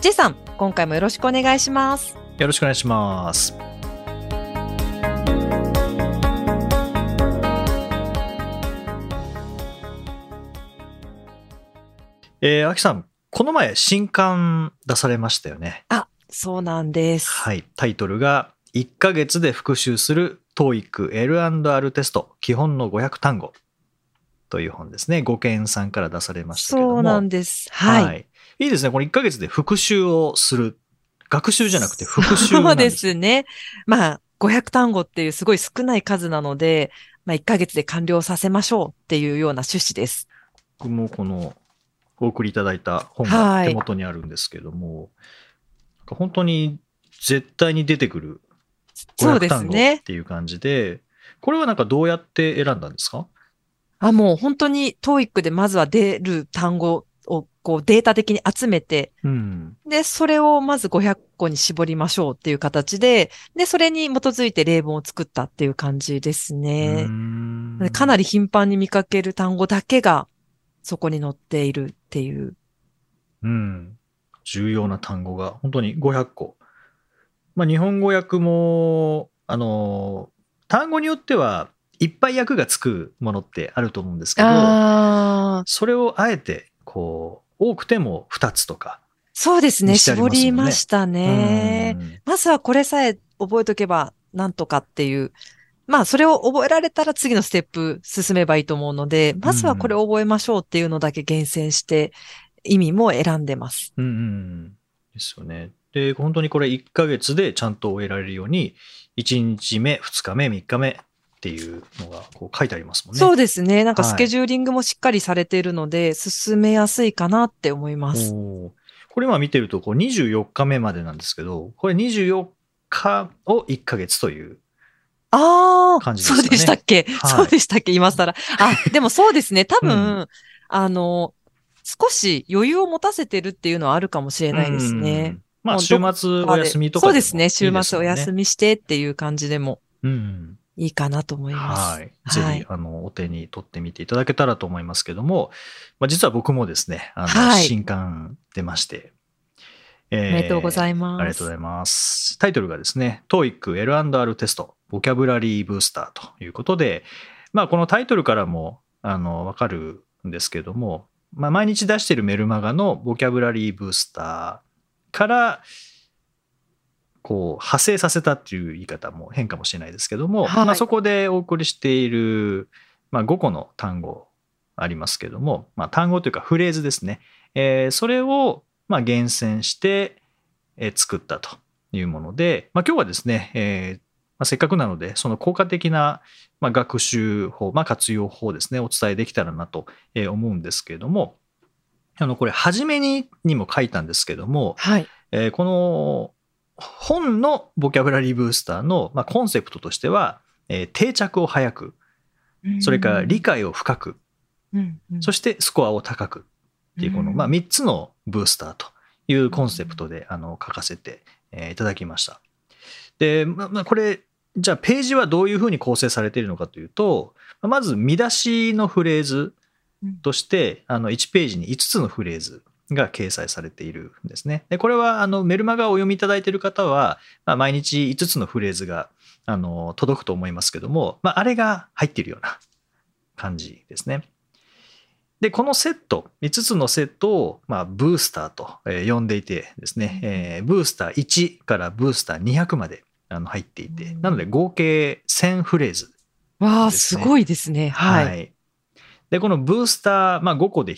J さん、今回もよろしくお願いします。よろしくお願いしますえー、あきさんこの前新刊出されましたよねあ、そうなんです。はいタイトルが1ヶ月で復習する TOEIC L&R テスト基本の500単語という本ですね5件さんから出されましたけどもそうなんです。はい。い、いですねこの1ヶ月で復習をする学習じゃなくて復習そうですすね。まあ、500単語っていうすごい少ない数なので、まあ、1ヶ月で完了させましょうっていうような趣旨です。僕もこのお送りいただいた本はいが手元にあるんですけども、なんか本当に絶対に出てくるそう500単語っ。ていう感じで、これはなんかどうやって選んだんですか？あ、もう本当に TOEIC でまずは出る単語をこうデータ的に集めて、うん。で、それをまず500個に絞りましょうっていう形で、で、それに基づいて例文を作ったっていう感じですね。かなり。り頻繁に見かける単語だけがそこに載っているっていう。うん。重要な単語が本当に500個。まあ日本語訳も、あの、単語によってはいっぱい訳がつくものってあると思うんですけど、それをあえて、こう、多くても2つとか。そうですね。絞りましたね。うんまずはこれさえ覚えとけばなんとかっていう。まあ、それを覚えられたら次のステップ進めばいいと思うので、まずはこれを覚えましょうっていうのだけ厳選して、意味も選んでます。うんうん。ですよね。で、本当にこれ1ヶ月でちゃんと終えられるように、1日目、2日目、3日目っていうのがこう書いてありますもんね。そうですね。なんかはいスケジューリングもしっかりされているので、進めやすいかなって思います。これ今見てるとこう24日目までなんですけど、これ24日を1ヶ月という。ああ、感じですかねそうでしたっけ、はいそうでしたっけ？今更。あ、でもそうですね。多分、うんあの、少し余裕を持たせてるっていうのはあるかもしれないですね。うん。まあ週ど末お休みとかそうですね。週末おみ。休みしてっていう感じでもうん。いいかなと思います。はい。ぜひ、あの、お手に取ってみていただけたらと思いますけども、まあ、実は僕もですね、あの、はい新刊出まして、えおめでとうございます。ありがとうございます。タイトルがですね、TOEIC L&R テスト、ボキャブラリーブースターということで、まあ、このタイトルからも、あの、わかるんですけども、まあ、毎日出しているメルマガのボキャブラリーブースターから、こう、派生させたっていう言い方も変かもしれないですけども、はいまあ、そこでお送りしている、まあ、5個の単語ありますけども、まあ、単語というかフレーズですね。えーそれを、まあ、厳選して、えー作ったというもので、まあ、今日はですね、えーまあ、せっかくなので、その効果的な、まあ、学習法、まあ、活用法ですね、お伝えできたらなとえー思うんですけれども、あの、これ、初めににも書いたんですけども、はい。えーこの本のボキャブラリーブースターの、まあ、コンセプトとしては、えー定着を早く、それから理解を深く、うんうん。そしてスコアを高くっていうこの、うん。まあ、3つのブースターというコンセプトであの書かせて、えーいただきました。で、まあまあ、これじゃあページはどういうふうに構成されているのかというとまず見出しのフレーズとしてあの1ページに5つのフレーズが掲載されているんですね。でこれはあのメルマガをお読みいただいている方は、まあ、毎日5つのフレーズがあの届くと思いますけども、まあ、あれが入っているような感じですね。で、このセット、5つのセットを、まあ、ブースターと、えー呼んでいてですね、えーブースター1からブースター200まであの入っていて、うんなので合計1000フレーズ。わあ、ですごいですね。はい。で、このブースター、まあ、5個で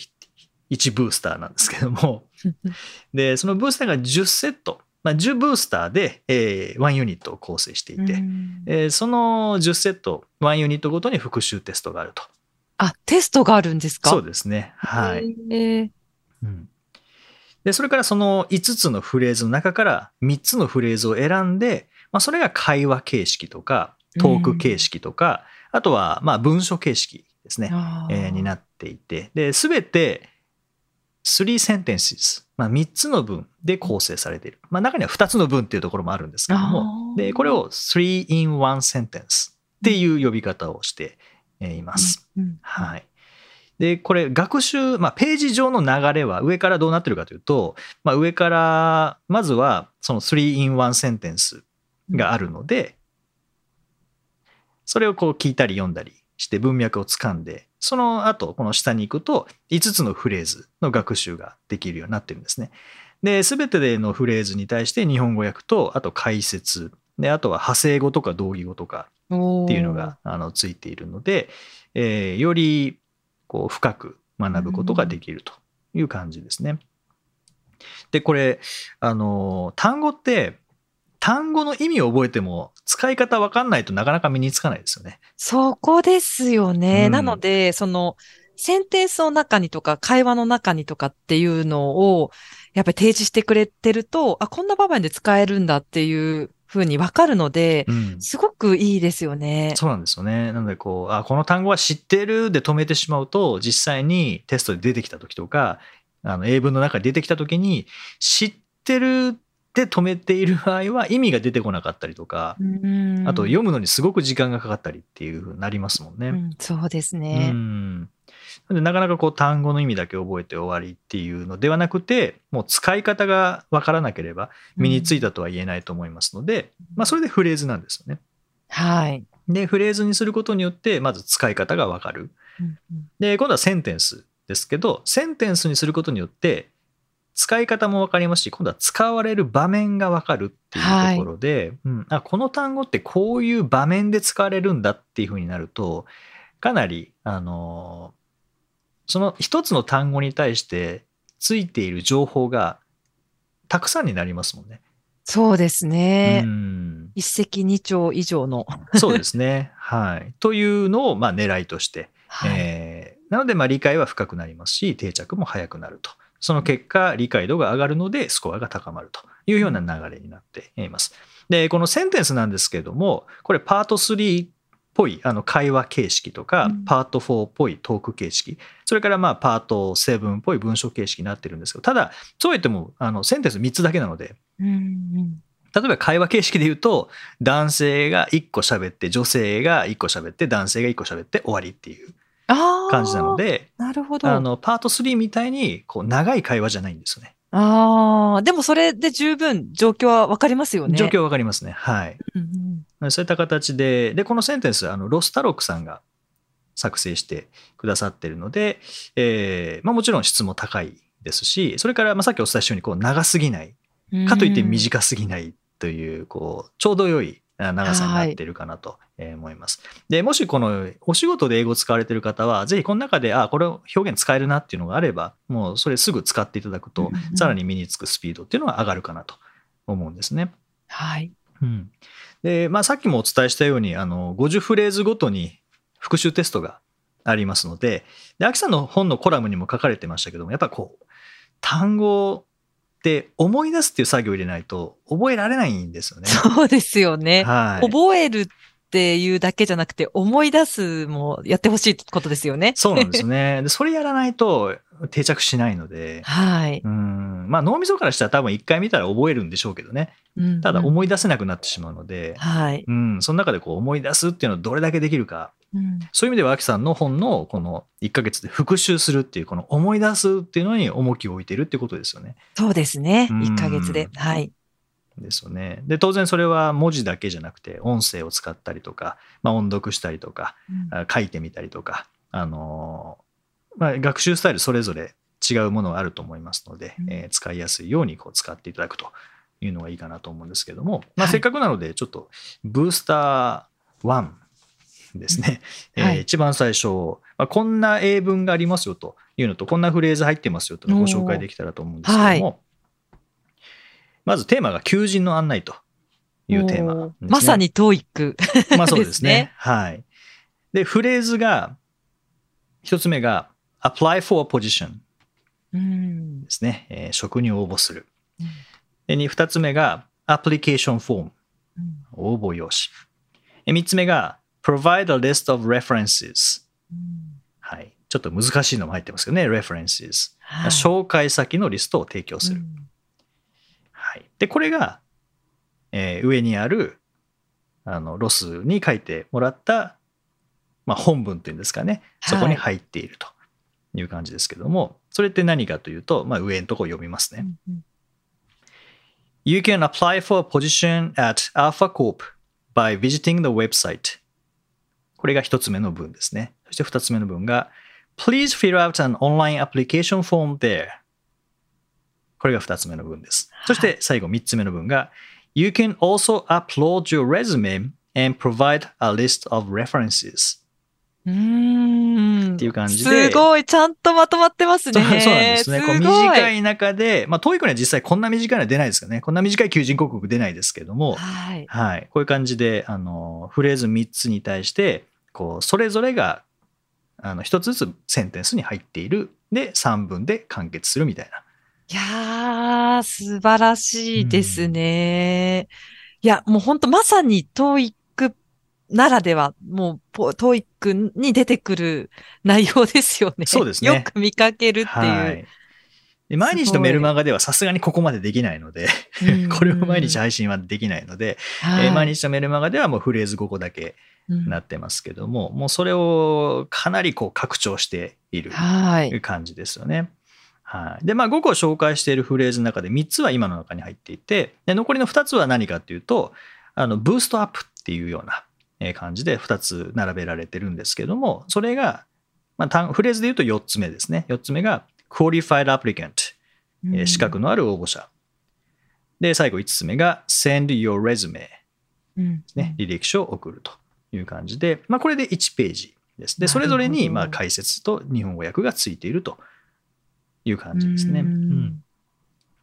1ブースターなんですけども、で、そのブースターが10セット、まあ、10ブースターで、えー1ユニットを構成していて、うん。えーその10セット、1ユニットごとに復習テストがあると。あ、テストがあるんですか？そうですね。はい。えー。うん。で、それからその5つのフレーズの中から3つのフレーズを選んで、まあ、それが会話形式とか、トーク形式とか、あとはまあ文書形式ですね、えーになっていて、で、すべて3 sentences、まあ、3つの文で構成されている。まあ、中には2つの文っていうところもあるんですけども、で、これを3 in 1 sentence っていう呼び方をしてえーいます。うんはい。で、これ、学習、まあ、ページ上の流れは上からどうなってるかというと、まあ、上から、まずは、その3 in 1 sentence があるので、それをこう聞いたり読んだりして文脈をつかんで、その後、この下に行くと、5つのフレーズの学習ができるようになってるんですね。で、すべてのフレーズに対して日本語訳と、あと解説、で、あとは派生語とか同義語とかっていうのがあのついているので、えーよりこう深く学ぶことができるという感じですね。でこれあの単語って単語の意味を覚えても使い方わかんないとなかなか身につかないですよね。そこですよね。うんなので、その、センテンスの中にとか、会話の中にとかっていうのを、やっぱり提示してくれてると、あ、こんな場面で使えるんだっていうふうにわかるので、うんすごくいいですよね。そうなんですよね。なのでこうあこの単語は知ってるで止めてしまうと実際にテストで出てきた時とかあの英文の中に出てきた時に知ってるで止めている場合は意味が出てこなかったりとか、うんあと読むのにすごく時間がかかったりっていうふうになりますもんね。うんそうですうね。んなのでなかなかこう単語の意味だけ覚えて終わりっていうのではなくてもう使い方が分からなければ身についたとは言えないと思いますので、まあ、それでフレーズなんですよね。はい。でフレーズにすることによってまず使い方が分かる。うんうんで今度はセンテンスですけどセンテンスにすることによって使い方も分かりますし今度は使われる場面が分かるっていうところで、うん、あこの単語ってこういう場面で使われるんだっていうふうになるとかなりあのその一つの単語に対してついている情報がたくさんになりますもんね。そうですね。うん一石二鳥以上の。そうですね。はい。というのをまあ狙いとしてはいえーなのでまあ理解は深くなりますし定着も早くなるとその結果理解度が上がるのでスコアが高まるというような流れになっていますでこのセンテンスなんですけれどもこれパート3っぽいあの会話形式とか、うんパート4っぽいトーク形式それからまあパート7っぽい文章形式になってるんですけどただそうは言ってもあのセンテンス3つだけなので例えば会話形式で言うと男性が1個喋って女性が1個喋って男性が1個喋って終わりっていう。感じなの。でなるほど。あの、パート3みたいに、こう、長い会話じゃないんですよね。ああ、でもそれで十分状況はわかりますよね。状況わかりますね。はい。うんうん。そういった形で、で、このセンテンス、あの、ロスタロックさんが作成してくださってるので、えーまあもちろん質も高いですし、それから、まあさっきお伝えしたように、こう、長すぎない。かといって短すぎないという、こう、ちょうど良いあ長さになっているかなとえー思います。で、もしこのお仕事で英語を使われている方は、ぜひこの中で、あ、これ表現使えるなっていうのがあれば、もうそれすぐ使っていただくとさらに身につくスピードっていうのが上がるかなと思うんですね。はい。うん。で、まあさっきもお伝えしたように、あの、50フレーズごとに復習テストがありますので、で、秋さんの本のコラムにも書かれてましたけども、やっぱこう、単語って思い出すっていう作業を入れないと覚えられないんですよね。そうですよね。はい。覚えるっていうだけじゃなくて、思い出すもやってほしいことですよね。そうなんですよね。で、それやらないと定着しないので、はい。うん、まあ脳みそからしたら多分一回見たら覚えるんでしょうけどね。うんただうん思い出せなくなってしまうので、はい。うん、その中でこう思い出すっていうのをどれだけできるか。うんそういう意味では、秋さんの本のこの1ヶ月で復習するっていう、この思い出すっていうのに重きを置いてるっていうことですよね。そうですね。うん1ヶ月で。はい。ですよね。で、当然それは文字だけじゃなくて、音声を使ったりとか、まあ、音読したりとか、あ書いてみたりとか、あのーまあ、学習スタイルそれぞれ違うものがあると思いますので、うんえー使いやすいようにこう使っていただくというのがいいかなと思うんですけども、まあ、はいせっかくなのでちょっとブースター1ですね、うんはいえー一番最初、まあ、こんな英文がありますよというのとこんなフレーズ入ってますよというのをご紹介できたらと思うんですけども、はまずテーマが求人の案内というテーマね、おまさに TOEIC。まあそうですね。はい。で、フレーズが、一つ目が、apply for a position。うんですね。えー職に応募する。うんで、に二つ目が、アプリケーションフォーム。うん応募用紙。え三つ目が、provide a list of references。うんはい。ちょっと難しいのも入ってますけどね、references。はい紹介先のリストを提供する。うんはい。で、これが、えー上にある、あの、ロスに書いてもらった、まあ、本文っていうんですかね。そこに入っているという感じですけども、それって何かというと、まあ、上のところ読みますね。うん You can apply for a position at Alpha Corp by visiting the website. これが一つ目の文ですね。そして二つ目の文が Please fill out an online application form there. これが二つ目の文です。そして最後三つ目の文が You can also upload your resume and provide a list of references. うーんっていう感じですごい、ちゃんとまとまってますね。そうなんですね。こうすごい短い中で、まあ、TOEIC には実際こんな短いのは出ないですけどね。こんな短い求人広告出ないですけども、はい。はい。こういう感じで、あの、フレーズ3つに対して、こう、それぞれが、あの、1つずつセンテンスに入っている。で、3分で完結するみたいな。いやー、素晴らしいですね。いや、もう本当まさに TOEIC ならでは、もうポ TOEIC に出てくる内容ですよね。そうですねよく見かけるっていう。はい。で毎日のメルマガではさすがにここまでできないので、これを毎日配信はできないので、はいえー毎日のメルマガではもうフレーズ5個だけうんなってますけども、もうそれをかなりこう拡張している。感じですよね。はい。で、まあ5個紹介しているフレーズの中で3つは今の中に入っていて、で残りの2つは何かっていうと、あの、ブーストアップっていうようなえー感じで2つ並べられてるんですけども、それが、まあ単、フレーズで言うと4つ目ですね。4つ目が qualified applicant、えー資格のある応募者。で、最後5つ目が send your resume うんね、履歴書を送るという感じで、まあ、これで1ページです。で、それぞれにまあ解説と日本語訳がついているという感じですね。うんうん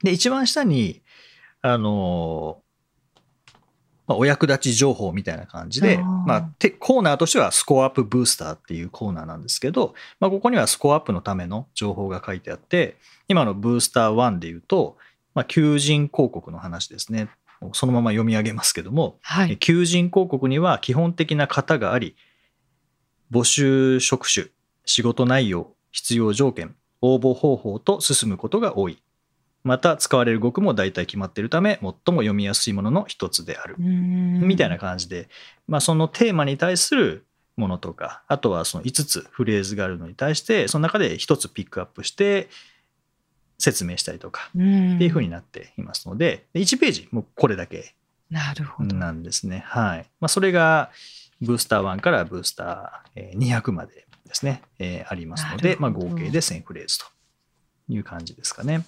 で、一番下に、あのまあ、お役立ち情報みたいな感じで、まあ、てコーナーとしてはスコアアップブースターっていうコーナーなんですけど、まあ、ここにはスコアアップのための情報が書いてあって、今のブースター1で言うと、まあ、求人広告の話ですね。そのまま読み上げますけども、はい。求人広告には基本的な型があり、募集職種、仕事内容、必要条件、応募方法と進むことが多い。また、使われる語句も大体決まっているため、最も読みやすいものの一つである。みみたいな感じで、まあ、そのテーマに対するものとか、あとはその5つフレーズがあるのに対して、その中で1つピックアップして説明したりとか、ってっていう風になっていますので、で1ページ、もうこれだけなるほど。なんですね。はい。まあ、それが、ブースター1からブースターえー200までですね、えーありますので、まあ、合計で1000フレーズという感じですかね。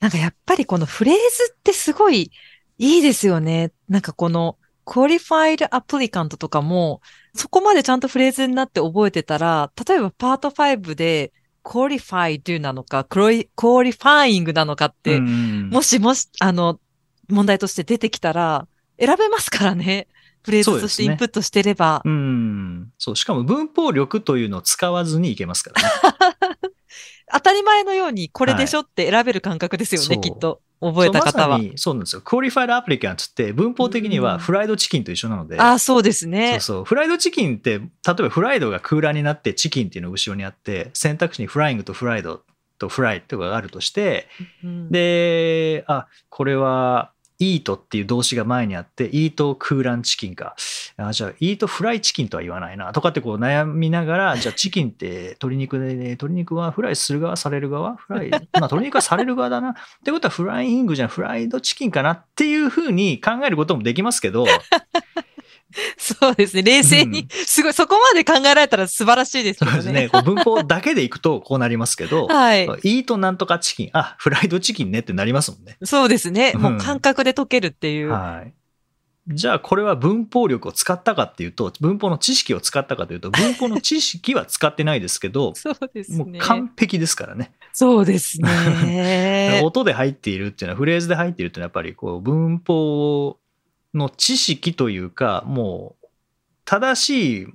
なんかやっぱりこのフレーズってすごいいいですよね。なんかこの qualified applicant とかも、そこまでちゃんとフレーズになって覚えてたら、例えばパート5で qualified なのか、qualifying なのかって、うんもしもし、あの、問題として出てきたら、選べますからね。フレーズとしてインプットしてれば。うん。そう。しかも文法力というのを使わずにいけますからね。当たり前のようにこれでしょって選べる感覚ですよね、そうきっと。覚えた方はそうまさ。にそうなんですよ。クオリファイドアプリカントって文法的にはフライドチキンと一緒なので、ああ、そうですそうね。そう。フライドチキンって、例えばフライドが空欄になってチキンっていうのが後ろにあって、選択肢にフライングとフライドとフライっていうのがあるとして、うんで、あ、これは、イートっていう動詞が前にあって、イート空欄チキンか。あじゃあ、イートフライチキンとは言わないな。とかってこう悩みながら、じゃあチキンって鶏肉で、ね、鶏肉はフライする側、される側フライ。まあ鶏肉はされる側だな。ってことはフライングじゃん、フライドチキンかなっていうふうに考えることもできますけど、そうですね。冷静に、うんすごい、そこまで考えられたら素晴らしいですよね。そうですね。こう文法だけでいくとこうなりますけど、はい。イートなんとかチキン、あ、フライドチキンねってなりますもんね。そうですね。もううん感覚で解けるっていう。はい。じゃあこれは文法力を使ったかっていうと、文法の知識を使ったかというと、文法の知識は使ってないですけど、そうですもうね。完璧ですからね。そうですね。音で入っているっていうのは、フレーズで入っているっていうのは、やっぱりこう文法の知識というか、もう正しい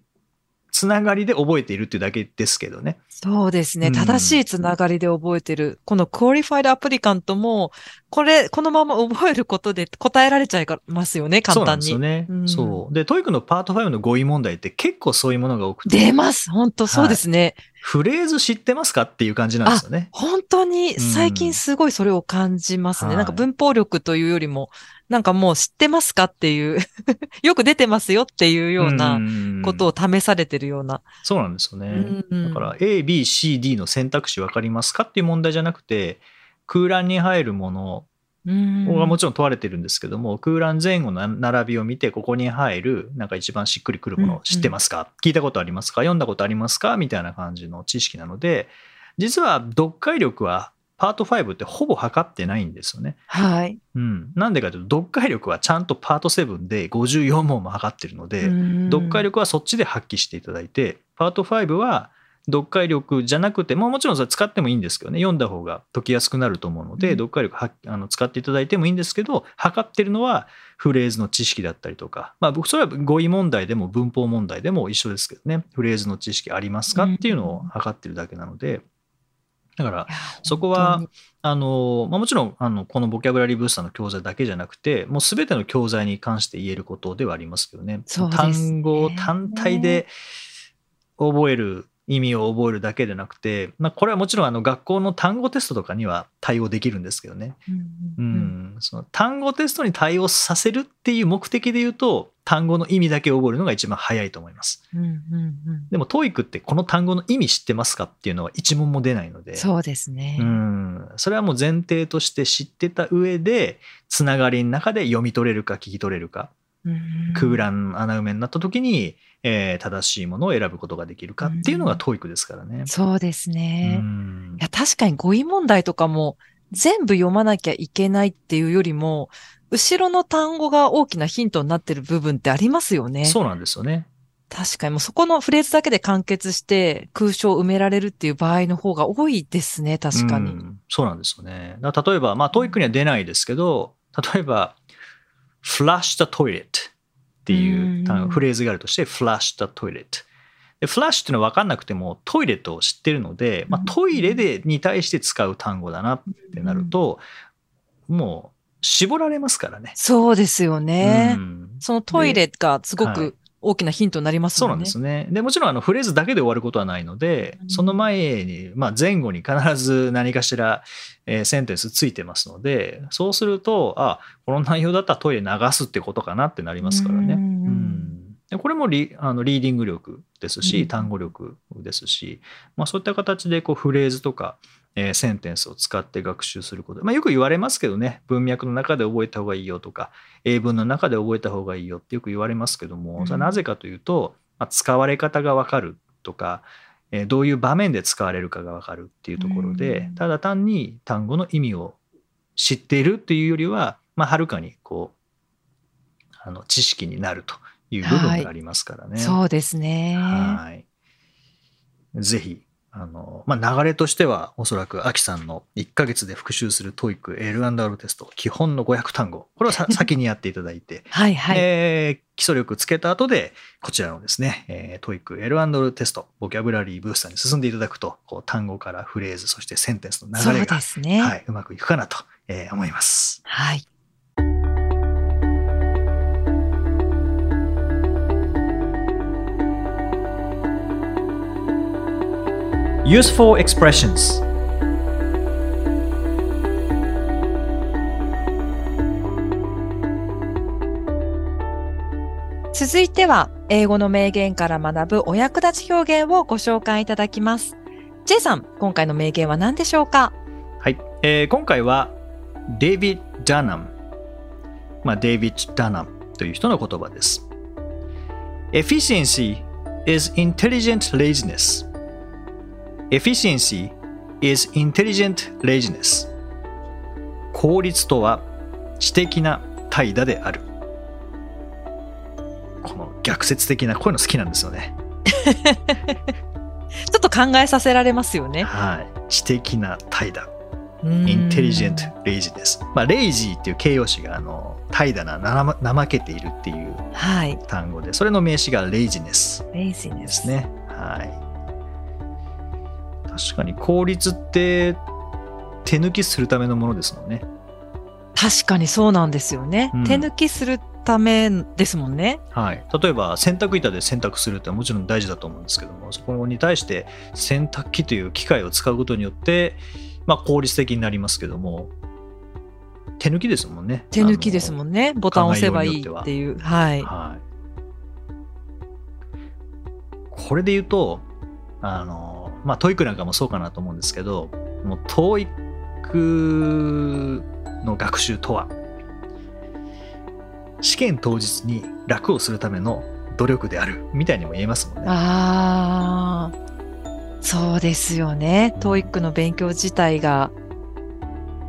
つながりで覚えているっていうだけですけどね。そうですね。うん正しいつながりで覚えてる。この qualified applicant も、これ、このまま覚えることで答えられちゃいますよね、簡単に。そうなんですよね。うんそう。で、 TOEIC のパート5の語彙問題って結構そういうものが多くて、出ます。本当そうですね。フレーズ知ってますかっていう感じなんですよね。本当に最近すごいそれを感じますね。はいなんか文法力というよりも、なんかもう知ってますかっていう、よく出てますよっていうようなことを。を試されてるような。そうなんですよね。うんだから、A、B、C、D の選択肢分かりますかっていう問題じゃなくて、空欄に入るものうんがもちろん問われてるんですけども、空欄前後の並びを見て、ここに入る、なんか一番しっくりくるものを知ってますか、聞いたことありますか？読んだことありますか？みたいな感じの知識なので、実は読解力はパート5ってほぼ測ってないんですよね。はい。うん。なんでかというと、読解力はちゃんとパート7で54問も測ってるので、読解力はそっちで発揮していただいて、パート5は読解力じゃなくて、ももちろんそれ使ってもいいんですけどね、読んだ方が解きやすくなると思うので、うん。読解力はあの使っていただいてもいいんですけど、測ってるのはフレーズの知識だったりとか、まあ、僕それは語彙問題でも文法問題でも一緒ですけどね、フレーズの知識ありますかっていうのを測ってるだけなので、だから、そこは、あのまあ、もちろんあのこのボキャブラリーブースターの教材だけじゃなくてもう全ての教材に関して言えることではありますけどね。ね。単語を単体で覚える意味を覚えるだけでなくて、まあ、これはもちろんあの学校の単語テストとかには対応できるんですけどね、うんううん。ん、その単語テストに対応させるっていう目的で言うと単語の意味だけ覚えるのが一番早いと思います。うんうんうん。でも TOEIC ってこの単語の意味知ってますかっていうのは一問も出ないので。そうですね。うん、それはもう前提として知ってた上でつながりの中で読み取れるか聞き取れるか。うん。空欄穴埋めになった時に、えー正しいものを選ぶことができるかっていうのが TOEIC ですからね。そうですね。うんいや、確かに語彙問題とかも全部読まなきゃいけないっていうよりも、後ろの単語が大きなヒントになってる部分ってありますよね。そうなんですよね。確かにもうそこのフレーズだけで完結して空所を埋められるっていう場合の方が多いですね、確かに。うんそうなんですよね。例えば、まあ TOEIC には出ないですけど、例えば、flush the toilet っていうフレーズがあるとして、flush the toilet。で、フラッシュっていうのは分かんなくてもトイレットを知ってるので、まあ、トイレでに対して使う単語だなってなると、もう絞られますからね。そうですよね。うんそのトイレがすごはいく大きなヒントになりますそうなん。ですね。でもちろんあのフレーズだけで終わることはないので、うんその前に、まあ、前後に必ず何かしら、えーセンテンスついてますので、そうすると、あ、この内容だったらトイレ流すってことかなってなりますからね。うんうんでこれもリあのリーディング力ですし、うん単語力ですし、まあ、そういった形でこうフレーズとか、えーセンテンスを使って学習すること、まあ、よく言われますけどね文脈の中で覚えた方がいいよとか英文の中で覚えた方がいいよってよく言われますけども、うんそれはなぜかというと、まあ、使われ方が分かるとか、えーどういう場面で使われるかが分かるっていうところで、うんただ単に単語の意味を知っているっていうよりは、まあ、はるかにこうあの知識になるという部分がありますからね。そうですね。はい。ぜひ、あの、まあ、流れとしては、おそらく、アキさんの1ヶ月で復習する TOEIC L&R テスト、基本の500単語、これをさ先にやっていただいて、は いはい。えー基礎力つけた後で、こちらのですね、えー、TOEIC L&R テスト、ボキャブラリーブースターに進んでいただくと、こう単語からフレーズ、そしてセンテンスのそう流れが、ですね。はい、うまくいくかなと、えー思います。はい。Useful expressions 続いては、英語の名言から学ぶお役立ち表現をご紹介いただきます。J さん、今回の名言は何でしょうか？はい、えー今回はデイビッド・ダナム、まあ、デイビッド・ダナムという人の言葉です。Efficiency is intelligent laziness. Efficiency is intelligent laziness. 効率とは知的な怠惰である。この逆説的なこういうの好きなんですよね。ちょっと考えさせられますよね。はい。知的な怠惰。インテリジェント・レイジネス。まあ、レイジーっていう形容詞が、あの、怠惰な、怠けているっていうはい。単語で、それの名詞がレイジネスレイジネス。ですね。はい。確かに効率って手抜きするためのものですもんね。確かにそうなんですよね。うん手抜きするためですもんね。はい、例えば洗濯板で洗濯するってもちろん大事だと思うんですけどもそこに対して洗濯機という機械を使うことによって、まあ、効率的になりますけども手抜きですもんね手抜きですんもんね。ボタンを押せばいいっていう。はい。はい、これで言うとあのまあ TOEIC なんかもそうかなと思うんですけどもう TOEIC の学習とは試験当日に楽をするための努力であるみたいにも言えますもんね。ああ、そうですよね。うん TOEIC の勉強自体が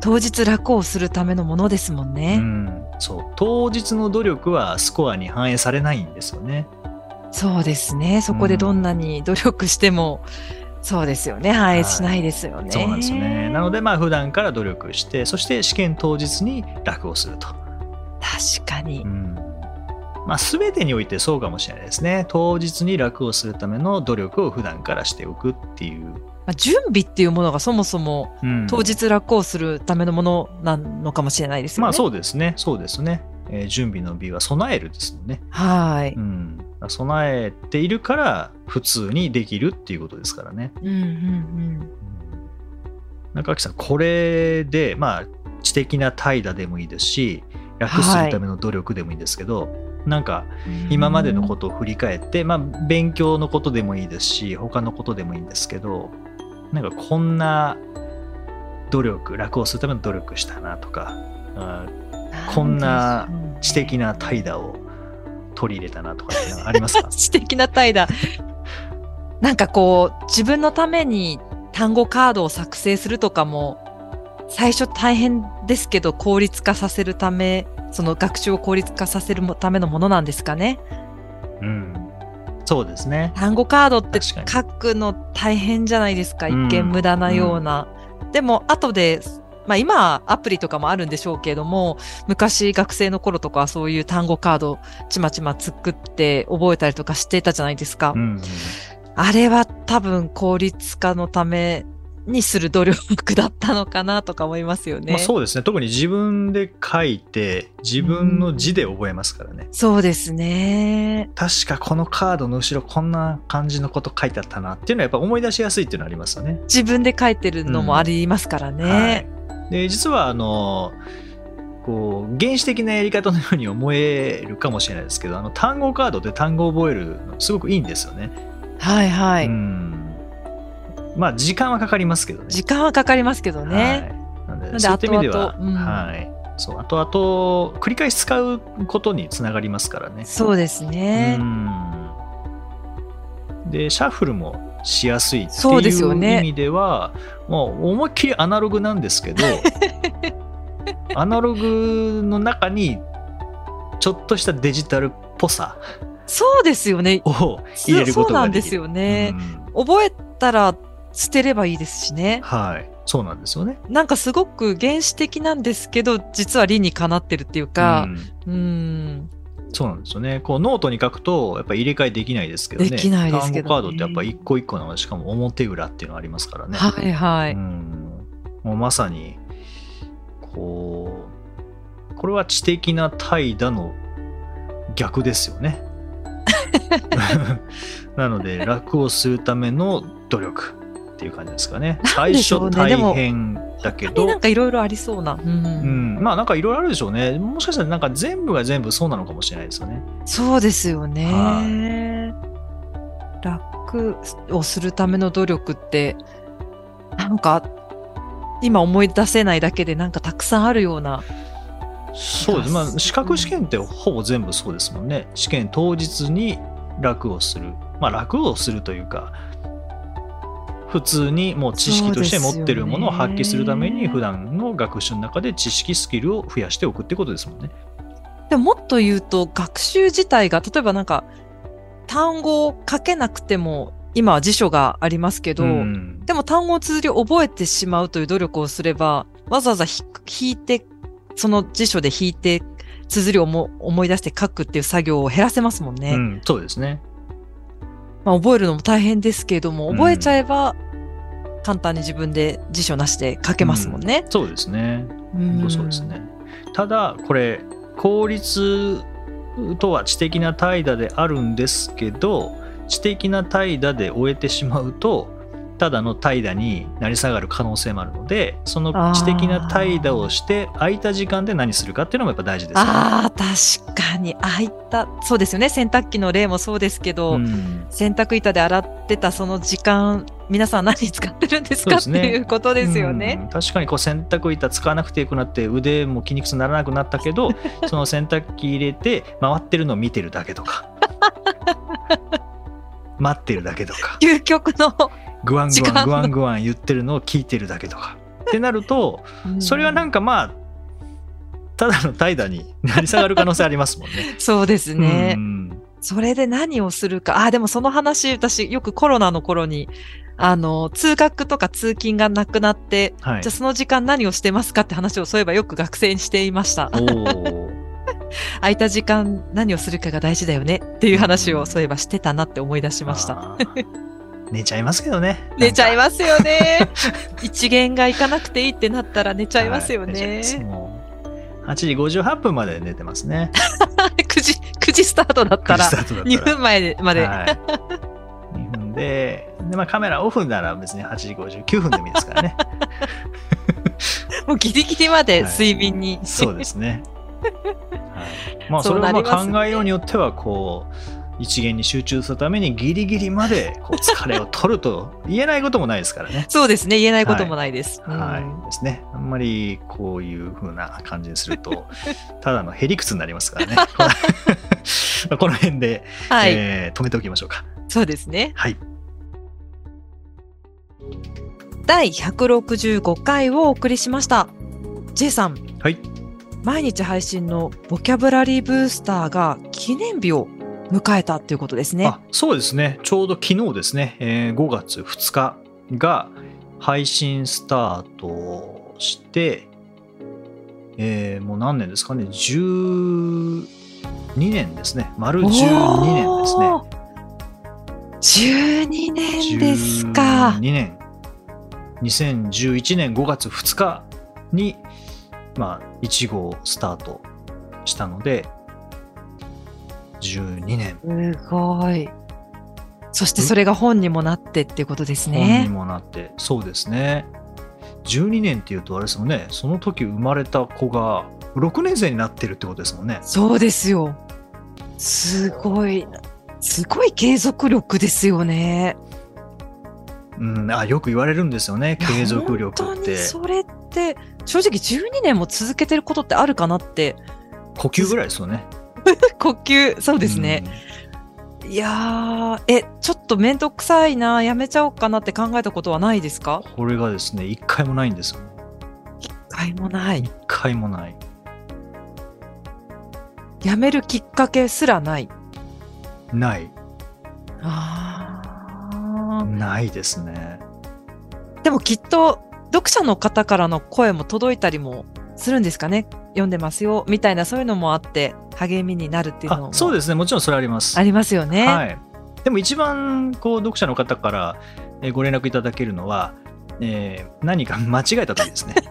当日楽をするためのものですもんうね。ん、そう当日の努力はスコアに反映されないんですよね。そうですね。そこでどんなに努力しても、そうですよね。反映しないですよね。そうなんですよね。なのでまあ普段から努力してそして試験当日に楽をすると。確かにう。んまあ、全てにおいてそうかもしれないですね。当日に楽をするための努力を普段からしておくっていう。まあ、準備っていうものがそもそもうん当日楽をするためのものなのかもしれないですよね。まあそうですね。そうですね。えー準備の美は備えるですもんね。はい。うん、備えているから普通にできるっていうことですからね。うんうん中垣さん、これで、まあ、知的な怠惰でもいいですし、楽するための努力でもいいんですけど、なんかうん。今までのことを振り返って、まあ、勉強のことでもいいですし、他のことでもいいんですけど、なんかこんな努力、楽をするための努力したなとか、あこんな知的な怠惰を取り入れたなとかありますか？知的な怠惰。なんかこう、自分のために単語カードを作成するとかも、最初大変ですけど、効率化させるため、その学習を効率化させるためのものなんですかね？うん。そうですね。単語カードって書くの大変じゃないですか？うん一見無駄なような。でも、後で、まあ今はアプリとかもあるんでしょうけれども、昔学生の頃とかはそういう単語カードちまちま作って覚えたりとかしてたじゃないですか。うん。あれは多分効率化のためにする努力だったのかなとか思いますよね。まあ、そうですね。特に自分で書いて、自分の字で覚えますからね。そうですね。確かこのカードの後ろこんな感じのこと書いてあったなっていうのはやっぱ思い出しやすいっていうのはありますよね。自分で書いてるのもありますからね。はい、で実はあのこう原始的なやり方のように思えるかもしれないですけどあの単語カードで単語を覚えるのすごくいいんですよね。はいはい。うんまあ時間はかかりますけどね。時間はかかりますけどね。はい、なんでそういった意味では、うんはい、そうあとあと繰り返し使うことにつながりますからね。そうですね。うんでシャッフルもしやすいっていう意味ではもう思いっきりアナログなんですけど アナログの中にちょっとしたデジタルっぽさそうですよね。を入れることそうなんでがですきる。よね。うん覚えたら捨てればいいですしね。はいそうなんですよね。なんかすごく原始的なんですけど、実は理にかなってるっていうかう、んうん、そうなんですよね。こうノートに書くとやっぱり入れ替えできないですけどね。できないですけどね単語カードってやっぱ一個一個なのでしかも表裏っていうのありますからね。はいはい。うんもうまさにこうこれは知的な怠惰の逆ですよね。なので楽をするための努力っていう感じですかね。な最初大変だけど、なんかいろいろありそうな。うんうん、まあなんかいろいろあるでしょうね。もしかしたらなんか全部が全部そうなのかもしれないですよね。そうですよね。は楽をするための努力って、なんか、今思い出せないだけでなんかたくさんあるような。そうです。まあ資格試験ってほぼ全部そうですもんね。試験当日に楽をする。まあ楽をするというか、普通にもう知識として持ってるものを発揮するために、普段の学習の中で知識、スキルを増やしておくってことですもんね。でももっと言うと、学習自体が、例えばなんか、単語を書けなくても今は辞書がありますけど、うんでも単語綴りを覚えてしまうという努力をすれば、わざわざひ引いて、その辞書で引いて、綴りをも思い出して書くっていう作業を減らせますもんね。うん、そうですね。まあ、覚えるのも大変ですけれども、うん覚えちゃえば、簡単に自分で辞書なしで書けますもんね。そうですね。うん本当そうですね。ただこれ効率とは知的な怠惰であるんですけど知的な怠惰で終えてしまうとただの怠惰になり下がる可能性もあるのでその知的な怠惰をして空いた時間で何するかっていうのもやっぱ大事ですよね。ああ、確かに。ああいった、そうですよね。洗濯機の例もそうですけど、うん洗濯板で洗ってたその時間、皆さん何に使ってるんですか？っていうことですよね。うん確かにこう洗濯板使わなくてよくなって腕も筋肉痛にならなくなったけど その洗濯機入れて回ってるのを見てるだけとか 待ってるだけとか 究極の、グワングワングワングワン言ってるのを聞いてるだけとかってなるとそれはなんか、かまあただの怠惰になり下がる可能性ありますもんね。そうですね。うんそれで何をするか。あ、でもその話、私、よくコロナの頃に、あの、通学とか通勤がなくなって、はいじゃあその時間何をしてますかって話をそういえばよく学生にしていました。空いた時間何をするかが大事だよねっていう話うんをそういえばしてたなって思い出しました。寝ちゃいますけどね。寝ちゃいまますよね。一元が行かなくていいってなったら寝ちゃいますよね。もう8時58分まで寝てますね。9時、9時スタートだったら9時スタートだったら2分前でまで。はい、2分でで、まあ、カメラオフなら別に8時59分でもいいですからね。もうギリギリまで睡眠に。そうですね。はい、まあそれはまあ考えようによってはこう一元に集中するためにギリギリまでこう 疲れを取ると言えないこともないですからね。そうですね。言えないこともないです。はいうんですね。あんまりこういう風な感じにすると、ただのへりくつになりますからね。まあこの辺で、はい、えー止めておきましょうか。そうですね。はい。第165回をお送りしました。J さん、はい。毎日配信のボキャブラリーブースターが記念日を迎えたということですね。あそうですね。ちょうど昨日ですね、えー5月2日が配信スタートして、えーもう何年ですかね、12年ですね。丸12年ですね。おー。12年ですか12。年。2011年5月2日に、まあ、1号スタートしたので、12年。すごい。そしてそれが本にもなってっていうことです本にね。もなって、そうですね。12年っていうとあれですもんね、その時生まれた子が6年生になってるってことですもんね。そうですよ。すごい。すごい継続力ですよね。うん、あよく言われるんですよね、継続力本当にって。それって、正直12年も続けてることってあるかなって、呼吸ぐらいですよね。呼吸、そうですね。いやー、え、ちょっとめんどくさいな、やめちゃおうかなって考えたことはないですか？うん。これがですね、一回もないんですよね。一回もない一。回もない。やめるきっかけすらない。ない。あーないですね。でもきっと、読者の方からの声も届いたりもするんですかね？読んでますよ、みたいなそういうのもあって、励みになるっていうのもあそうですね、もちろんそれあります。ありますよね。はい、でも一番こう読者の方からえーご連絡いただけるのは、えー何か間違えた時ですね。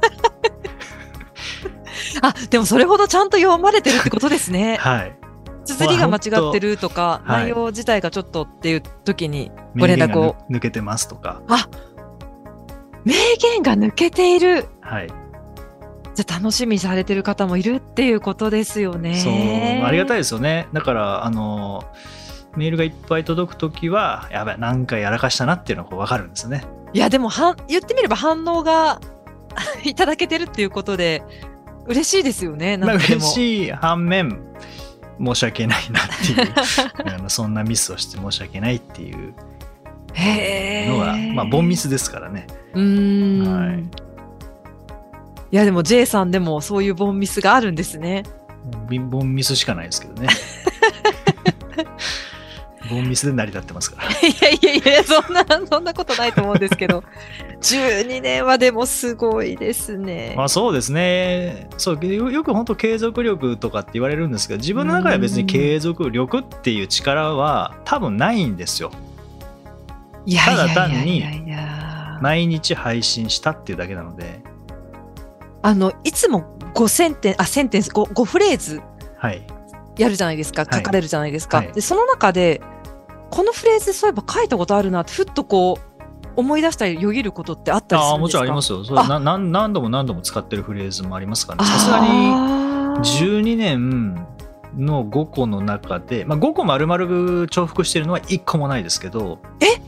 あ、でもそれほどちゃんと読まれてるってことですね。はい。綴りが間違ってるとか、はい内容自体がちょっとっていう時にご連絡を。ぬ抜けてますとか。名言が抜けている。はい。じゃあ楽しみにされてる方もいるっていうことですよね。そう、ありがたいい。ですよね。だから、あの、メールがいっぱい届くときは、やばい、なんかやらかしたなっていうのが分かるんですね。いや、でもはん、言ってみれば反応が いただけてるっていうことで、嬉しいですよね。まあなんか嬉しい反面、申し訳ないなっていう あの、そんなミスをして申し訳ないっていうへのが、ーまあ、ボンミスですからね。うーん。はいいや、でも J さんでもそういうボンミスがあるんですね。ボンミスしかないですけどね。ボンミスで成り立ってますから。いやいやいや、そんな、そんなことないと思うんですけど、12年はでもすごいですね。まあそうですね。そうよよく本当継続力とかって言われるんですが、自分の中では別に継続力っていう力は多分ないんですよ。ただ単に毎日配信したっていうだけなので、あの、いつも5センテン、あ、センテンス、5, 5フレーズはい。やるじゃないですか、はい書かれるじゃないですか。はいで、その中で、このフレーズそういえば書いたことあるなって、ふっとこう、思い出したりよぎることってあったりすああ、もちるんですか？ろんありますよ。それあな何何度も何度も使ってるフレーズもありますからね。さすがにあー12年の5個の中で、まあ、5個丸々重複してるのは1個もないですけど、え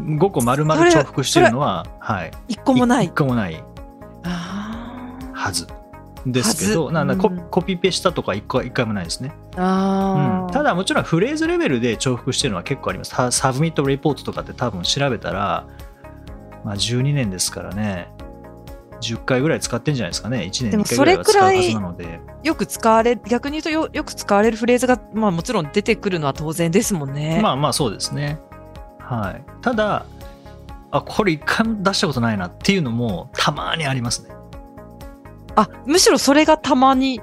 ?5 個丸々重複してるのは、はい。一個もない1。個もないはず。ですけど、なんだコうんコピペしたとか1個一回もないですね、うんただもちろんフレーズレベルで重複してるのは結構あります。ササブミットレポートとかって多分調べたら、まあ、12年ですからね、10回ぐらい使ってんじゃないですかね、1年にでも1回ぐらいは使うそれくらいはずなので。よく使われる、逆に言うとよよく使われるフレーズが、まあもちろん出てくるのは当然ですもんね。まあまあそうですね。はい。ただ、あ、これ一回も出したことないなっていうのもたまにありますね。あ、むしろそれがたまに、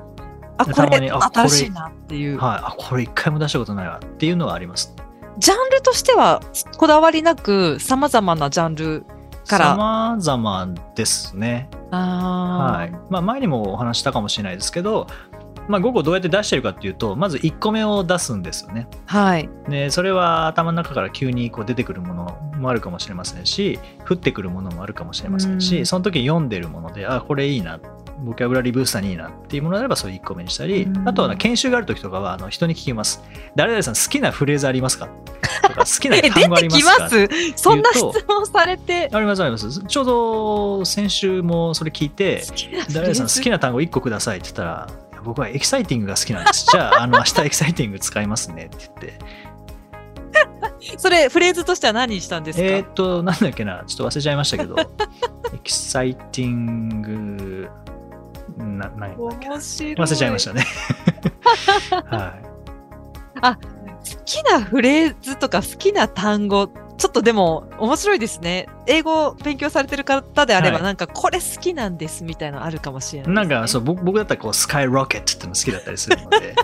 あ、これ新しいなっていう。はい。あ、これ一回も出したことないわっていうのはあります。ジャンルとしてはこだわりなく様々なジャンルから。様々ですね。はい。まあ前にもお話したかもしれないですけど、まあ5個どうやって出してるかっていうと、まず1個目を出すんですよね。はい。でそれは頭の中から急にこう出てくるものもあるかもしれませんし降ってくるものもあるかもしれませんし、うんその時に読んでるものであこれいいなボキャブラリーブースターにいいなっていうものであればそれ1個目にしたり、うん。あとは研修がある時とかはあの人に聞きます。誰々さん好きなフレーズありますかとか好きな単語ありてきますか ます？そんな質問されて。ありますあります。ちょうど先週もそれ聞いて誰々さん好きな単語1個くださいって言ったら僕は exciting が好きなんです。じゃああの明日 exciting 使いますねって言って。それ、フレーズとしては何にしたんですか、えーっと、なんだっけな、ちょっと忘れちゃいましたけど、 exciting、な、なん。忘れちゃいましたね。は好きなフレーズとか好きな単語、ちょっとでも面白いですね。英語を勉強されてる方であれば、はいなんかこれ好きなんですみたいなのあるかもしれい。ないね。なんか、そう、僕僕だったら、こう、 skyrocket っての好きだったりするので、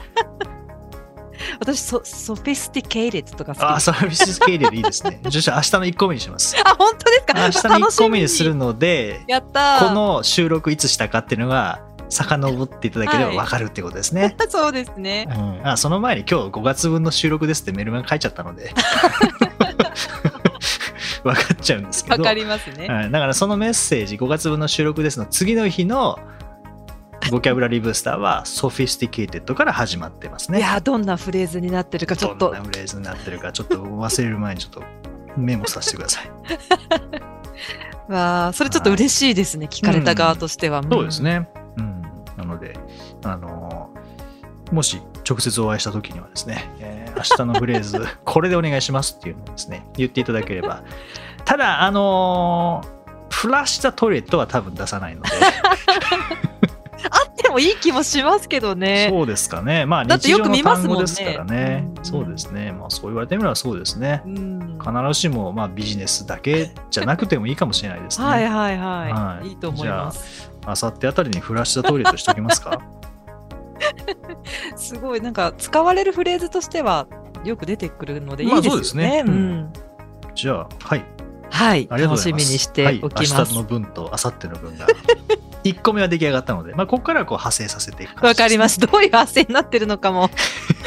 私ソ、 sophisticated とか好きあ、です。サービススケールでいいですね。じゃあ、明日の1個目にします。あ、本当ですか？明日の1個目にするので、やったーこの収録いつしたかっていうのが、遡っていただければ分かるってことですね。そうですね。うん、あその前に今日5月分の収録ですってメールが書いちゃったので 分かっちゃうんですけどわかりますね。はい、だからそのメッセージ5月分の収録ですの次の日のボキャブラリーブースターは sophisticated から始まってますね。いやー、どんなフレーズになってるかちょっとどんなフレーズになってるかちょっと忘れる前にちょっとメモさせてください。わあ、それちょっと嬉しいですね、聞かれた側としては。んそうです。ね。うん、なので、あのもし直接お会いした時にはですね、えー明日のフレーズ、これでお願いしますっていうのをですね、言っていただければ。ただ、あのフラッシュ・ザ・トイレットは多分出さないので、もいい気もしますけどね。そうですかね。まあ、だって日常のよく見ますもんね単語ですからね。うんそうですね。まあ、そう言われてみればそうですね。うん必ずしも、まあ、ビジネスだけじゃなくてもいいかもしれないですね。はいはいはい。はいい、いと思います。あさってあたりにフラッシュ・ザ・トイレットしておきますか？すごい、なんか使われるフレーズとしてはよく出てくるのでいいまあですよね。そうですねじゃあ、はい。はい、楽しみ。にしておきますはい、明日。の分と明後日の分が 1個目は出来上がったので、まあ、ここからはこう派生させていく感わねかります。どういう発生になってるのかも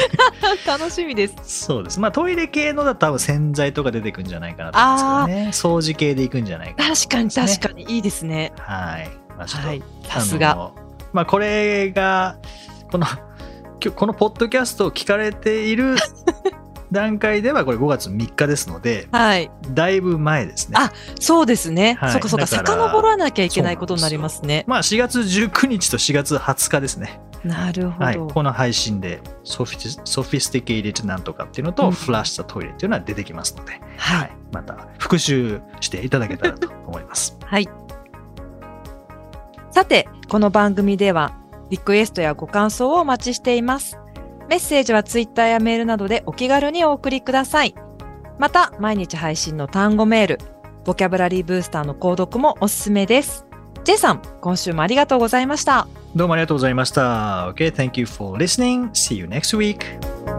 楽しみです。そうです。まあ、トイレ系のだと多分洗剤とか出てくんじゃないかなと思うんですけどね。掃除系でいくんじゃないかなと確かに確かにいいですね。はい。まあ、はい、あさすが。の。まあ、これが、この、今日このポッドキャストを聞かれている段階では、これ5月3日ですので、はい、だいぶ前ですね。あそうですね。はいそっかそっか、遡らなきゃいけないことになりますね。まあ、4月19日と4月20日ですね。なるほど。はい、この配信で sophi sophisticated なんとかっていうのと、うん flush the toilet っていうのは出てきますので、はい。また復習していただけたらと思います。はい。さて、この番組ではリクエストやご感想をお待ちしています。メッセージはツイッターやメールなどでお気軽にお送りください。また、毎日配信の単語メール、ボキャブラリーブースターの購読もおすすめです。J さん、今週もありがとうございました。どうもありがとうございました。OK, thank you for listening. See you next week.